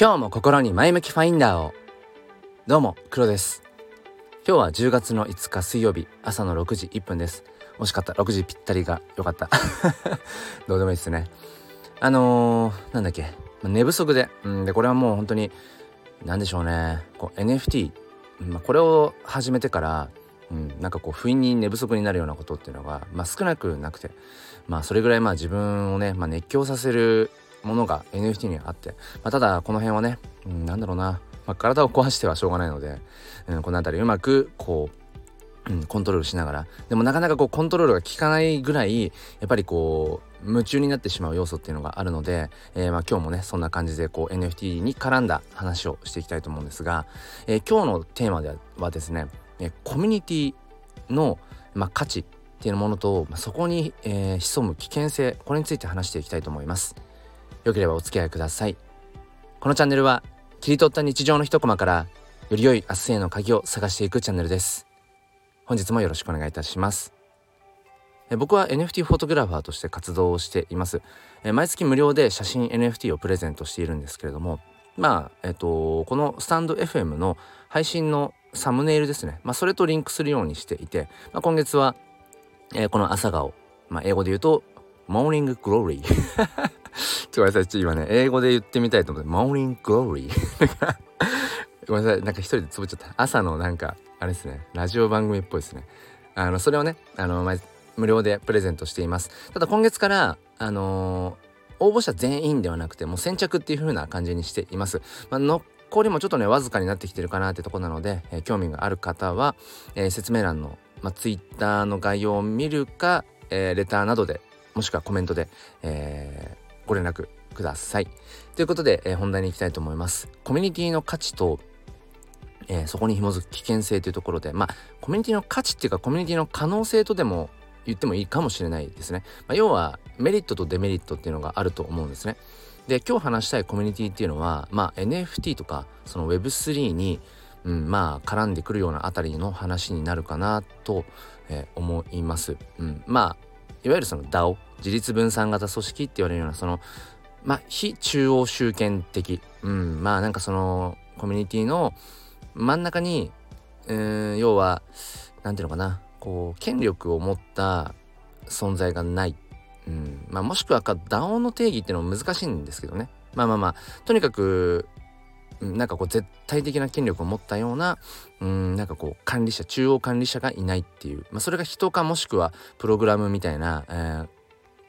今日も心に前向きファインダーを。どうも黒です。今日は10月の5日水曜日朝の6時1分です。惜しかった。6時ぴったりが良かった。どうでもいいですね。あのー、なんだっけ。寝不足で,、うん、でこれはもう本当に何でしょうね。こう NFT、まあ、これを始めてからうん、なんかこう不意に寝不足になるようなことっていうのが、まあ、少なくなくて。まあそれぐらいまあ自分をね、まあ、熱狂させるものが NFT にあって、まあ、ただこの辺はね、うん、なんだろうな、まあ、体を壊してはしょうがないので、うん、この辺りうまくこう、うん、コントロールしながら。でもなかなかこうコントロールが効かないぐらいやっぱりこう夢中になってしまう要素っていうのがあるので、えー、ま今日もねそんな感じでこう NFT に絡んだ話をしていきたいと思うんですが、えー、今日のテーマではですね、えコミュニティの、ま、価値っていうものと、ま、そこに、えー、潜む危険性これについて話していきたいと思います。よければお付き合いください。このチャンネルは切り取った日常の一コマからより良い明日への鍵を探していくチャンネルです。本日もよろしくお願いいたします。僕は NFT フォトグラファーとして活動をしています。毎月無料で写真 NFT をプレゼントしているんですけれどもまあえっとこのスタンド FM の配信のサムネイルですね。まあそれとリンクするようにしていて、まあ、今月は、えー、この朝顔。まあ英語で言うと morning gloryちょっとごめんなさい。今ね、英語で言ってみたいと思って、 morning glory。ごめんなさい。なんか一人でツボっちゃった。朝のなんか、あれですね、ラジオ番組っぽいですね。あの、それをね、あの、無料でプレゼントしています。ただ今月から、あのー、応募者全員ではなくて、もう先着っていう風な感じにしています。まあ、残りもちょっとね、わずかになってきてるかなってとこなので、えー、興味がある方は、えー、説明欄の、まあ、Twitter の概要を見るか、えレターなどで、もしくはコメントで、えー、ご連絡ください。ということで、えー、本題に行きたいと思います。コミュニティの価値と、えー、そこに紐づく危険性というところで、まあ、コミュニティの価値っていうか、コミュニティの可能性とでも言ってもいいかもしれないですね。まあ、要は、メリットとデメリットっていうのがあると思うんですね。で、今日話したいコミュニティっていうのは、まあ、NFT とか、その Web3 に、うん、まあ絡んでくるようなあたりの話になるかなと、えー、思います。うん、まあいわゆるその DAO 自立分散型組織って言われるようなそのまあ非中央集権的。うん。まあなんかそのコミュニティの真ん中にうん要は何ていうのかな。こう権力を持った存在がない、うん。まあ、もしくは DAO の定義っていうのも難しいんですけどね。まあまあまあとにかくなんかこう絶対的な権力を持ったようなうんなんかこう管理者中央管理者がいないっていう、まあ、それが人かもしくはプログラムみたいな、えー、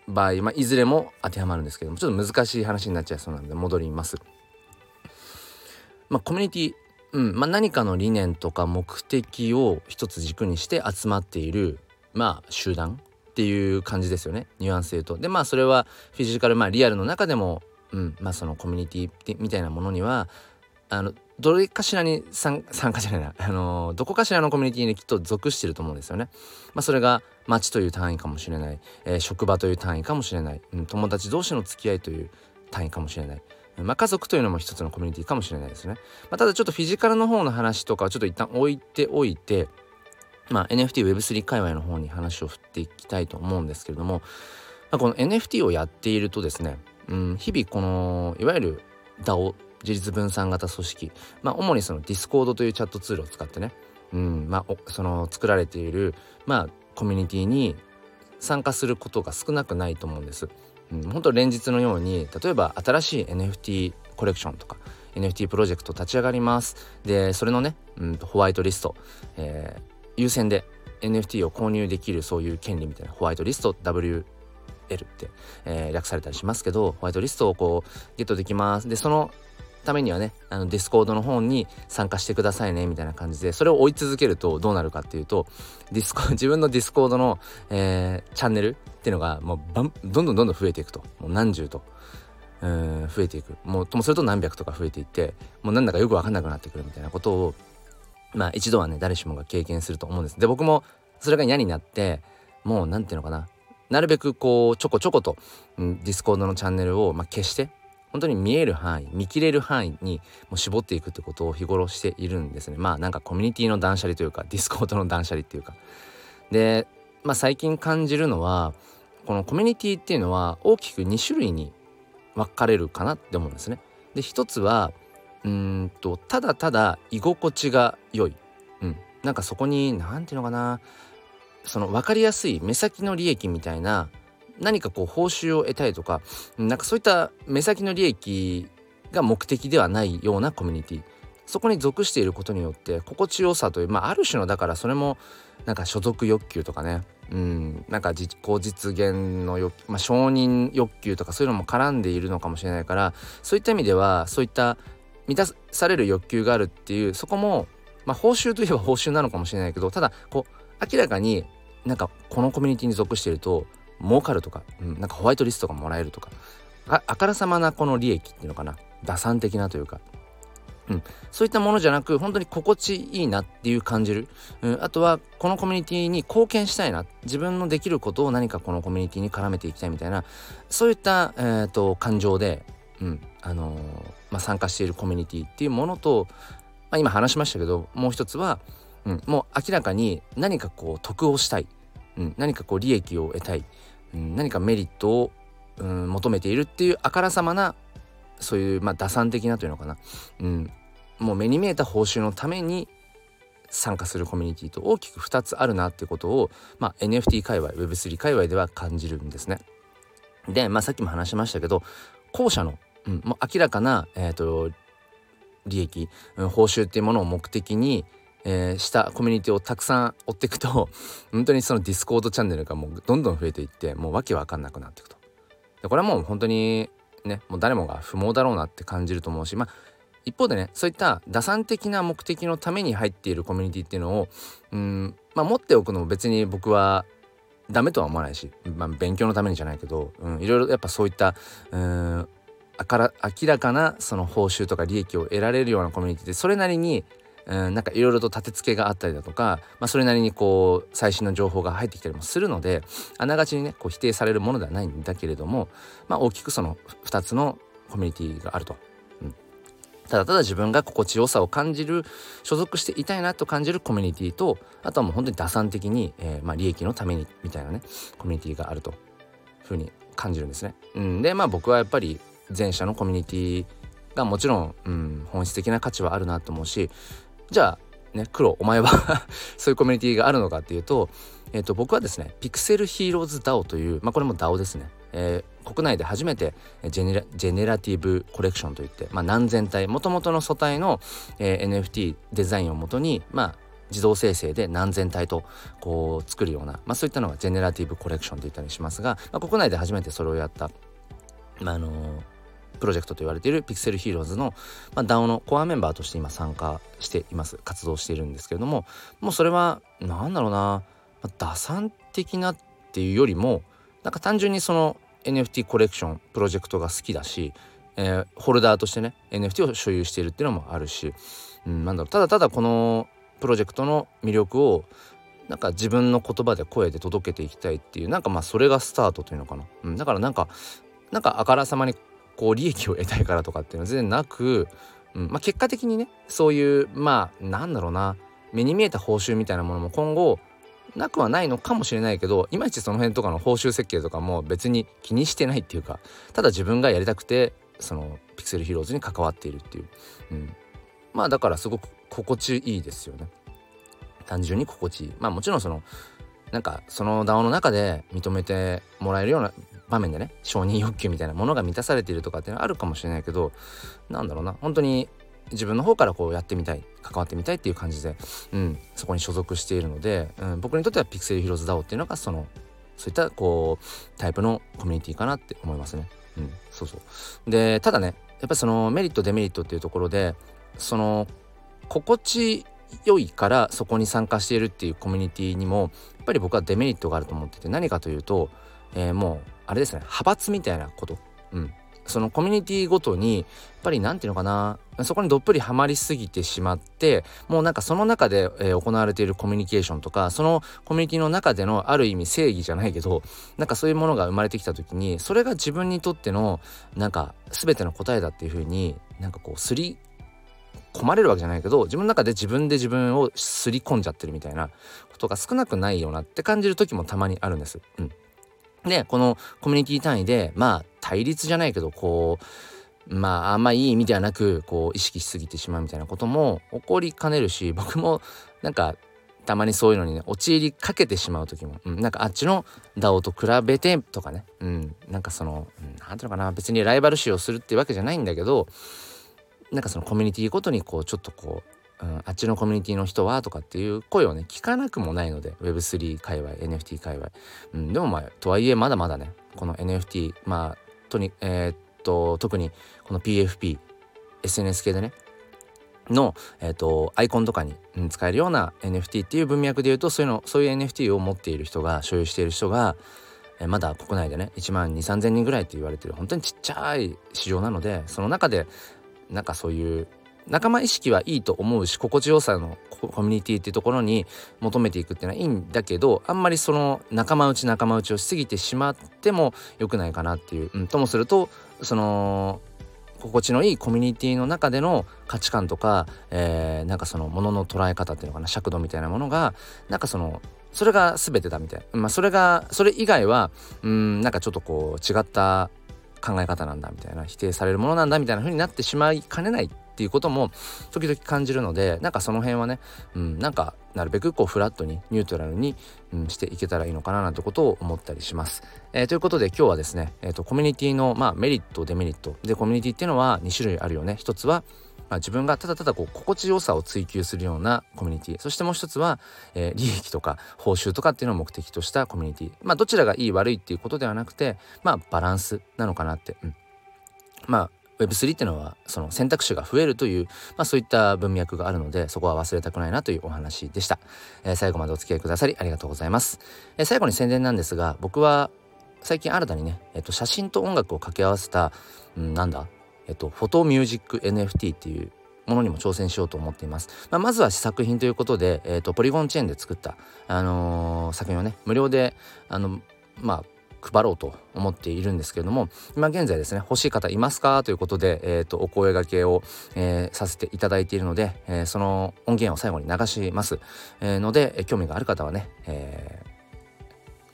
場合、まあ、いずれも当てはまるんですけどもちょっと難しい話になっちゃいそうなので戻ります。まあ、コミュニティうんまあ、何かの理念とか目的を一つ軸にして集まっているまあ集団っていう感じですよねニュアンスで言うと。でまあそれはフィジカルまあリアルの中でも、うんまあ、そのコミュニティみたいなものにはあのどれかしらに参加じゃないな、あのどこかしらのコミュニティにきっと属してると思うんですよね。まあ、それが町という単位かもしれない、えー、職場という単位かもしれない、うん、友達同士の付き合いという単位かもしれない。まあ、家族というのも一つのコミュニティかもしれないですね。まあ、ただちょっとフィジカルの方の話とかはちょっと一旦置いておいて、まあ、NFTWeb3 界隈の方に話を振っていきたいと思うんですけれども、まあ、この NFT をやっているとですね、うん、日々このいわゆる DAO 自律分散型組織、まあ、主にそのディスコードというチャットツールを使ってね、うんまあ、その作られている、まあ、コミュニティに参加することが少なくないと思うんです。うん、本当連日のように例えば新しい NFT コレクションとか NFT プロジェクト立ち上がりますでそれのね、うん、ホワイトリスト、えー、優先で NFT を購入できるそういう権利みたいなホワイトリスト WL って、えー、略されたりしますけどホワイトリストをこうゲットできますでそのためにはねあのディスコードの方に参加してくださいねみたいな感じでそれを追い続けるとどうなるかっていうとディスコ 自分のディスコードの、えー、チャンネルっていうのがもうどんどんどんどん増えていくと。もう何十と。うん増えていく。もうともすると何百とか増えていってもうなんだかよく分かんなくなってくるみたいなことをまあ一度はね誰しもが経験すると思うんです。で僕もそれが嫌になってもう何て言うのかな。なるべくこうちょこちょこと、うん、ディスコードのチャンネルを、まあ、消して本当に見える範囲見切れる範囲にも絞っていくってことを日頃しているんですね。まあなんかコミュニティの断捨離というかディスコードの断捨離っていうか。でまあ最近感じるのはこのコミュニティっていうのは大きく2種類に分かれるかなって思うんですね。で一つはうんとただただ居心地が良い、うん、なんかそこに何て言うのかな。その分かりやすい目先の利益みたいな何かこう報酬を得たいとかなんかそういった目先の利益が目的ではないようなコミュニティ。そこに属していることによって心地よさというまあある種のだからそれもなんか所属欲求とかね。うん。なんか自己実現の欲、まあ、承認欲求とかそういうのも絡んでいるのかもしれないからそういった意味ではそういった満たされる欲求があるっていうそこもまあ報酬といえば報酬なのかもしれないけどただこう明らかになんかこのコミュニティに属していると儲かるとか、うん、なんかホワイトリストがもらえるとか。ああからさまなこの利益っていうのかな。打算的なというか、うん、そういったものじゃなく本当に心地いいなっていう感じる、うん、あとはこのコミュニティに貢献したいな。自分のできることを何かこのコミュニティに絡めていきたいみたいな。そういった、えーと、感情で、うん。あのー、まあ、参加しているコミュニティっていうものと、まあ、今話しましたけどもう一つは、うん、もう明らかに何かこう得をしたい、うん、何かこう利益を得たい、何かメリットを、うん、求めているっていうあからさまなそういう、まあ、打算的なというのかな、うん、もう目に見えた報酬のために参加するコミュニティと大きく2つあるなってことを、まあ、NFT 界隈 Web3 界隈では感じるんですね。で、まあ、さっきも話しましたけど後者の、うん、もう明らかな、えーと、利益、報酬っていうものを目的に、えー、したコミュニティをたくさん追っていくと 本当にそのディスコードチャンネルがもうどんどん増えていってもうわけわかんなくなっていくと。でこれはもう本当にねもう誰もが不毛だろうなって感じると思うしまあ一方でねそういった打算的な目的のために入っているコミュニティっていうのをうんまあ持っておくのも別に僕はダメとは思わないし、まあ、勉強のためにじゃないけど、うん、いろいろやっぱそういったうんあから明らかなその報酬とか利益を得られるようなコミュニティでそれなりにうんなんかいろいろと立て付けがあったりだとか、まあ、それなりにこう最新の情報が入ってきたりもするのであながちにねこう否定されるものではないんだけれども、まあ、大きくその2つのコミュニティがあると。うんただただ自分が心地よさを感じる所属していたいなと感じるコミュニティとあとはもう本当に打算的に、えー、まあ、利益のためにみたいなねコミュニティがあるとふうに感じるんですね。うん、でまあ僕はやっぱり前者のコミュニティがもちろん、うん、本質的な価値はあるなと思うしじゃあね黒お前は そういうコミュニティがあるのかっていうと,、えー、と僕はですねピクセルヒーローズ DAO というまあこれも DAO ですね、えー、国内で初めてジェネラジェネラティブコレクションといって、まあ、何千体もともとの素体の、えー、NFT デザインをもとにまあ自動生成で何千体とこう作るような、まあ、そういったのがジェネラティブコレクションといったりしますが、まあ、国内で初めてそれをやった、まあ、あのープロジェクトと言われているピクセルヒーローズの、まあ、DAO のコアメンバーとして今参加しています。活動しているんですけれどももうそれは何だろうな、まあ、打算的なっていうよりもなんか単純にその NFT コレクションプロジェクトが好きだし、えー、ホルダーとしてね NFT を所有しているっていうのもあるし、うん、なんだろう。ただただこのプロジェクトの魅力をなんか自分の言葉で声で届けていきたいっていうなんかまあそれがスタートというのかな、うん、だからなんかなんかあからさまにこう利益を得たいからとかっていうのは全然なく、うんまあ、結果的にねそういうまあなんだろうな目に見えた報酬みたいなものも今後なくはないのかもしれないけどいまいちその辺とかの報酬設計とかも別に気にしてないっていうかただ自分がやりたくてそのピクセルヒーローズに関わっているっていう、うん、まあだからすごく心地いいですよね。単純に心地いい。まあもちろんそのなんかその DAO の中で認めてもらえるような場面でね承認欲求みたいなものが満たされているとかっていうのはあるかもしれないけどなんだろうな本当に自分の方からこうやってみたい関わってみたいっていう感じで、うん、そこに所属しているので、うん、僕にとってはピクセルヒローズ DAO っていうのがそのそういったこうタイプのコミュニティかなって思いますね。うん、そうそうでただねやっぱりそのメリットデメリットっていうところでその心地良いからそこに参加しているっていうコミュニティにもやっぱり僕はデメリットがあると思ってて何かというと、えー、もうあれですね派閥みたいなこと、うん、そのコミュニティごとにやっぱり何て言うのかなそこにどっぷりはまりすぎてしまってもうなんかその中で、えー、行われているコミュニケーションとかそのコミュニティの中でのある意味正義じゃないけどなんかそういうものが生まれてきた時にそれが自分にとってのなんか全ての答えだっていうふうになんかこうすり込まれるわけじゃないけど自分の中で自分で自分をすり込んじゃってるみたいなことが少なくないよなって感じる時もたまにあるんです。うん、でこのコミュニティ単位でまあ対立じゃないけどこうまああんまいい意味ではなくこう意識しすぎてしまうみたいなことも起こりかねるし僕もなんかたまにそういうのにね陥りかけてしまう時も、うん、なんかあっちの DAO と比べてとかね、うん、なんかその何、ていうのかな別にライバル視をするってわけじゃないんだけどなんかそのコミュニティごとにこうちょっとこう、うん、あっちのコミュニティの人はとかっていう声をね聞かなくもないので Web3 界隈 NFT 界隈、うん、でもまあとはいえまだまだねこの NFT まあとにえー、っと特にこの PFP SNS 系でねの、えーと、アイコンとかに、うん、使えるような NFT っていう文脈で言うとそういうのそういう NFT を持っている人が所有している人が、えー、まだ国内でね1万2 3 0 0 0人ぐらいって言われてる本当にちっちゃい市場なのでその中でなんかそういう仲間意識はいいと思うし心地よさのコミュニティっていうところに求めていくっていうのはいいんだけどあんまりその仲間内仲間内をしすぎてしまっても良くないかなっていう、うん、ともするとその心地のいいコミュニティの中での価値観とか、えー、なんかそのものの捉え方っていうのかな尺度みたいなものがなんかそのそれが全てだみたいな、まあ、それがそれ以外はうんなんかちょっとこう違った考え方なんだみたいな否定されるものなんだみたいな風になってしまいかねないっていうことも時々感じるのでなんかその辺はね、うん、なんかなるべくこうフラットにニュートラルに、うん、していけたらいいのかななんてことを思ったりします。えー、ということで今日はですね、えーと、コミュニティの、まあ、メリットデメリット。でコミュニティっていうのは2種類あるよね。一つはまあ、自分がただただこう心地よさを追求するようなコミュニティ。そしてもう一つは、えー、利益とか報酬とかっていうのを目的としたコミュニティ。まあどちらがいい悪いっていうことではなくてまあバランスなのかなって、うん、まあ Web3 っていうのはその選択肢が増えるという、まあ、そういった文脈があるのでそこは忘れたくないなというお話でした、えー、最後までお付き合いくださりありがとうございます、えー、最後に宣伝なんですが僕は最近新たにね、えー、と写真と音楽を掛け合わせた、うん、なんだえっ、とフォトミュージック NFT っていうものにも挑戦しようと思っています。まあ、まずは試作品ということで、えーと、ポリゴンチェーンで作った、あのー、作品をね無料であのまあ配ろうと思っているんですけれども今現在ですね欲しい方いますか？ということで、えーと、お声がけを、えー、させていただいているので、えー、その音源を最後に流します、えー、ので、え興味がある方はね、え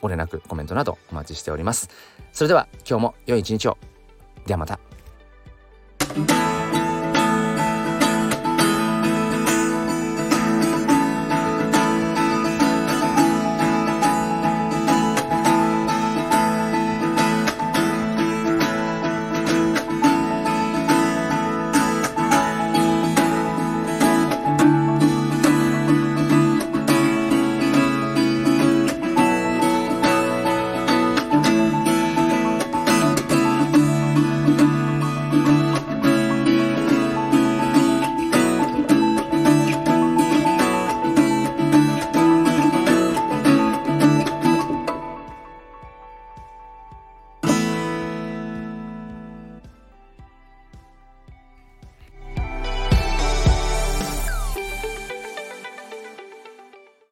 ご連絡コメントなどお待ちしております。それでは今日も良い一日を。ではまた。